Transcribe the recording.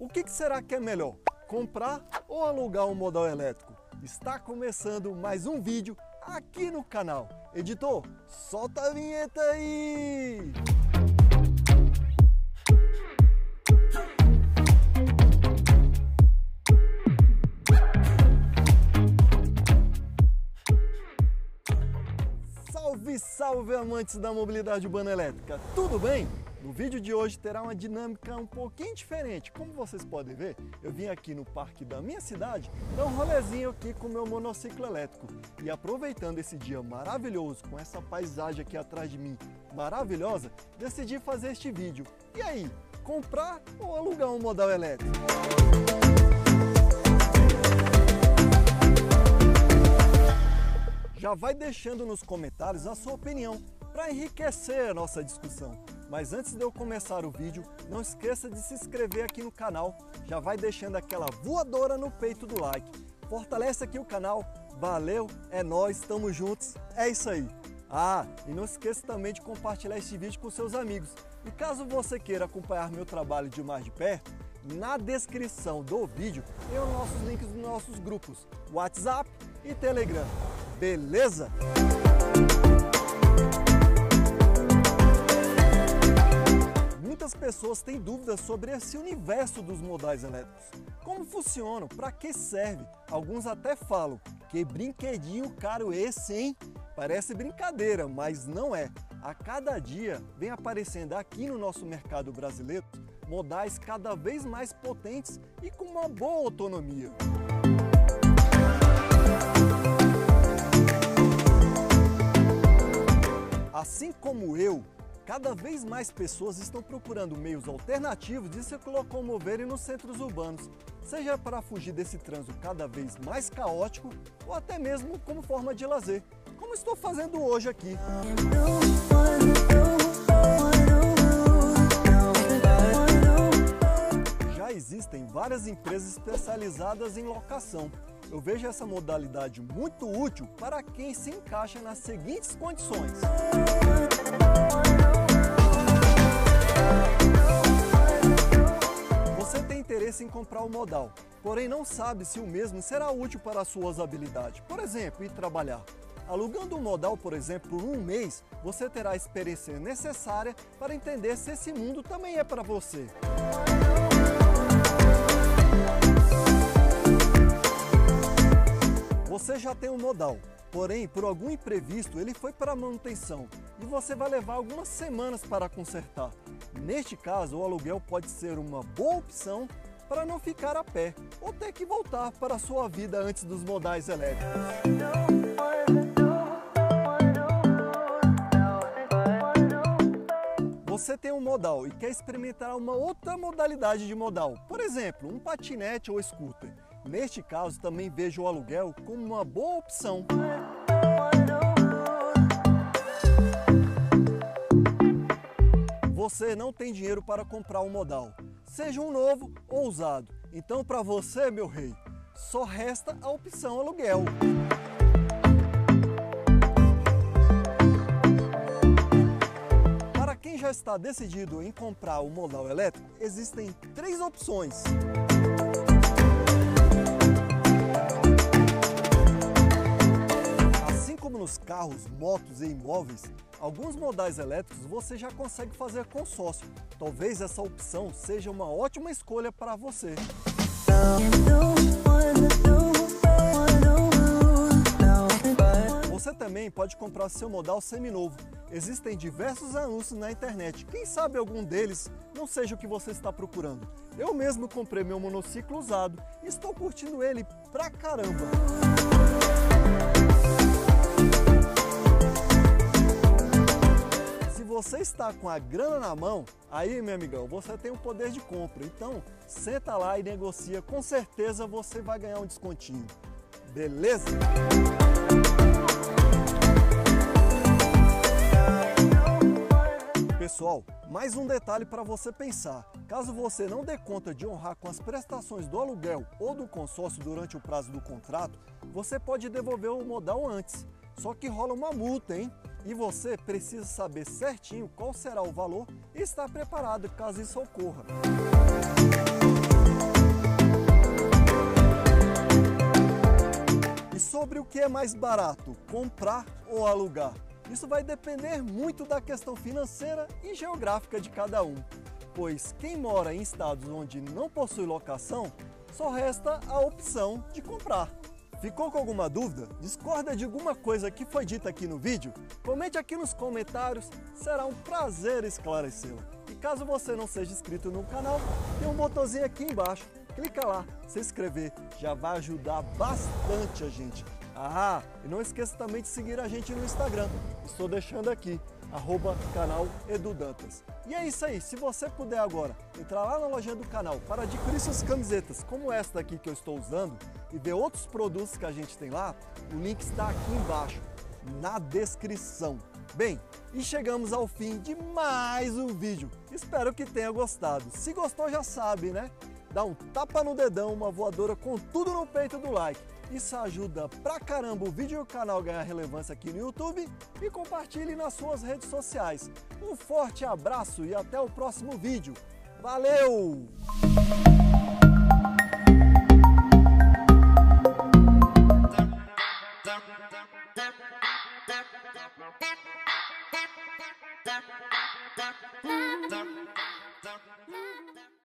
O que, será que é melhor? Comprar ou alugar um modal elétrico? Está começando mais um vídeo aqui no canal. Editor, solta a vinheta aí! Salve, salve amantes da mobilidade urbana elétrica, tudo bem? No vídeo de hoje terá uma dinâmica um pouquinho diferente. Como vocês podem ver, eu vim aqui no parque da minha cidade dar um rolezinho aqui com meu monociclo elétrico. E aproveitando esse dia maravilhoso, com essa paisagem aqui atrás de mim maravilhosa, decidi fazer este vídeo. E aí, comprar ou alugar um modal elétrico? Já vai deixando nos comentários a sua opinião para enriquecer a nossa discussão. Mas antes de eu começar o vídeo, não esqueça de se inscrever aqui no canal, já vai deixando aquela voadora no peito do like. Fortalece aqui o canal, valeu, é nós, estamos juntos, é isso aí. Ah, e não esqueça também de compartilhar este vídeo com seus amigos. E caso você queira acompanhar meu trabalho de mais de perto, na descrição do vídeo tem os nossos links dos nossos grupos, WhatsApp e Telegram. Beleza? Pessoas têm dúvidas sobre esse universo dos modais elétricos. Como funcionam? Para que serve? Alguns até falam que brinquedinho caro esse, hein? Parece brincadeira, mas não é. A cada dia vem aparecendo aqui no nosso mercado brasileiro modais cada vez mais potentes e com uma boa autonomia. Assim como eu, cada vez mais pessoas estão procurando meios alternativos de se locomoverem nos centros urbanos, seja para fugir desse trânsito cada vez mais caótico ou até mesmo como forma de lazer, como estou fazendo hoje aqui. Já existem várias empresas especializadas em locação. Eu vejo essa modalidade muito útil para quem se encaixa nas seguintes condições. Comprar o modal, porém não sabe se o mesmo será útil para as suas habilidades. Por exemplo, ir trabalhar. Alugando um modal, por exemplo, por um mês, você terá a experiência necessária para entender se esse mundo também é para você. Você já tem um modal, porém, por algum imprevisto, ele foi para manutenção e você vai levar algumas semanas para consertar. Neste caso, o aluguel pode ser uma boa opção para não ficar a pé ou ter que voltar para a sua vida antes dos modais elétricos. Você tem um modal e quer experimentar uma outra modalidade de modal, por exemplo, um patinete ou scooter. Neste caso, também vejo o aluguel como uma boa opção. Você não tem dinheiro para comprar um modal, seja um novo ou usado. Então, para você, meu rei, só resta a opção aluguel. Para quem já está decidido em comprar o modal elétrico, existem três opções. Nos carros, motos e imóveis, alguns modais elétricos você já consegue fazer consórcio. Talvez essa opção seja uma ótima escolha para você. Você também pode comprar seu modal seminovo. Existem diversos anúncios na internet. Quem sabe algum deles não seja o que você está procurando. Eu mesmo comprei meu monociclo usado e estou curtindo ele pra caramba. Você está com a grana na mão, aí, meu amigão, você tem o poder de compra. Então, senta lá e negocia, com certeza você vai ganhar um descontinho. Beleza? Pessoal, mais um detalhe para você pensar. Caso você não dê conta de honrar com as prestações do aluguel ou do consórcio durante o prazo do contrato, você pode devolver o modal antes. Só que rola uma multa, hein? e você precisa saber certinho qual será o valor e estar preparado caso isso ocorra. E sobre o que é mais barato, comprar ou alugar? Isso vai depender muito da questão financeira e geográfica de cada um, pois quem mora em estados onde não possui locação, só resta a opção de comprar. Ficou com alguma dúvida? Discorda de alguma coisa que foi dita aqui no vídeo? Comente aqui nos comentários, será um prazer esclarecê-la. E caso você não seja inscrito no canal, tem um botãozinho aqui embaixo, clica lá, se inscrever, já vai ajudar bastante a gente ah, e não esqueça também de seguir a gente no Instagram. Estou deixando aqui, arroba canal Edu Dantas. E é isso aí, se você puder agora entrar lá na lojinha do canal para adquirir suas camisetas como esta daqui que eu estou usando e ver outros produtos que a gente tem lá, o link está aqui embaixo, na descrição. Bem, e chegamos ao fim de mais um vídeo. Espero que tenha gostado. Se gostou já sabe, né? Dá um tapa no dedão, uma voadora com tudo no peito do like isso ajuda pra caramba o vídeo e o canal ganhar relevância aqui no YouTube e compartilhe nas suas redes sociais. Um forte abraço e até o próximo vídeo. Valeu!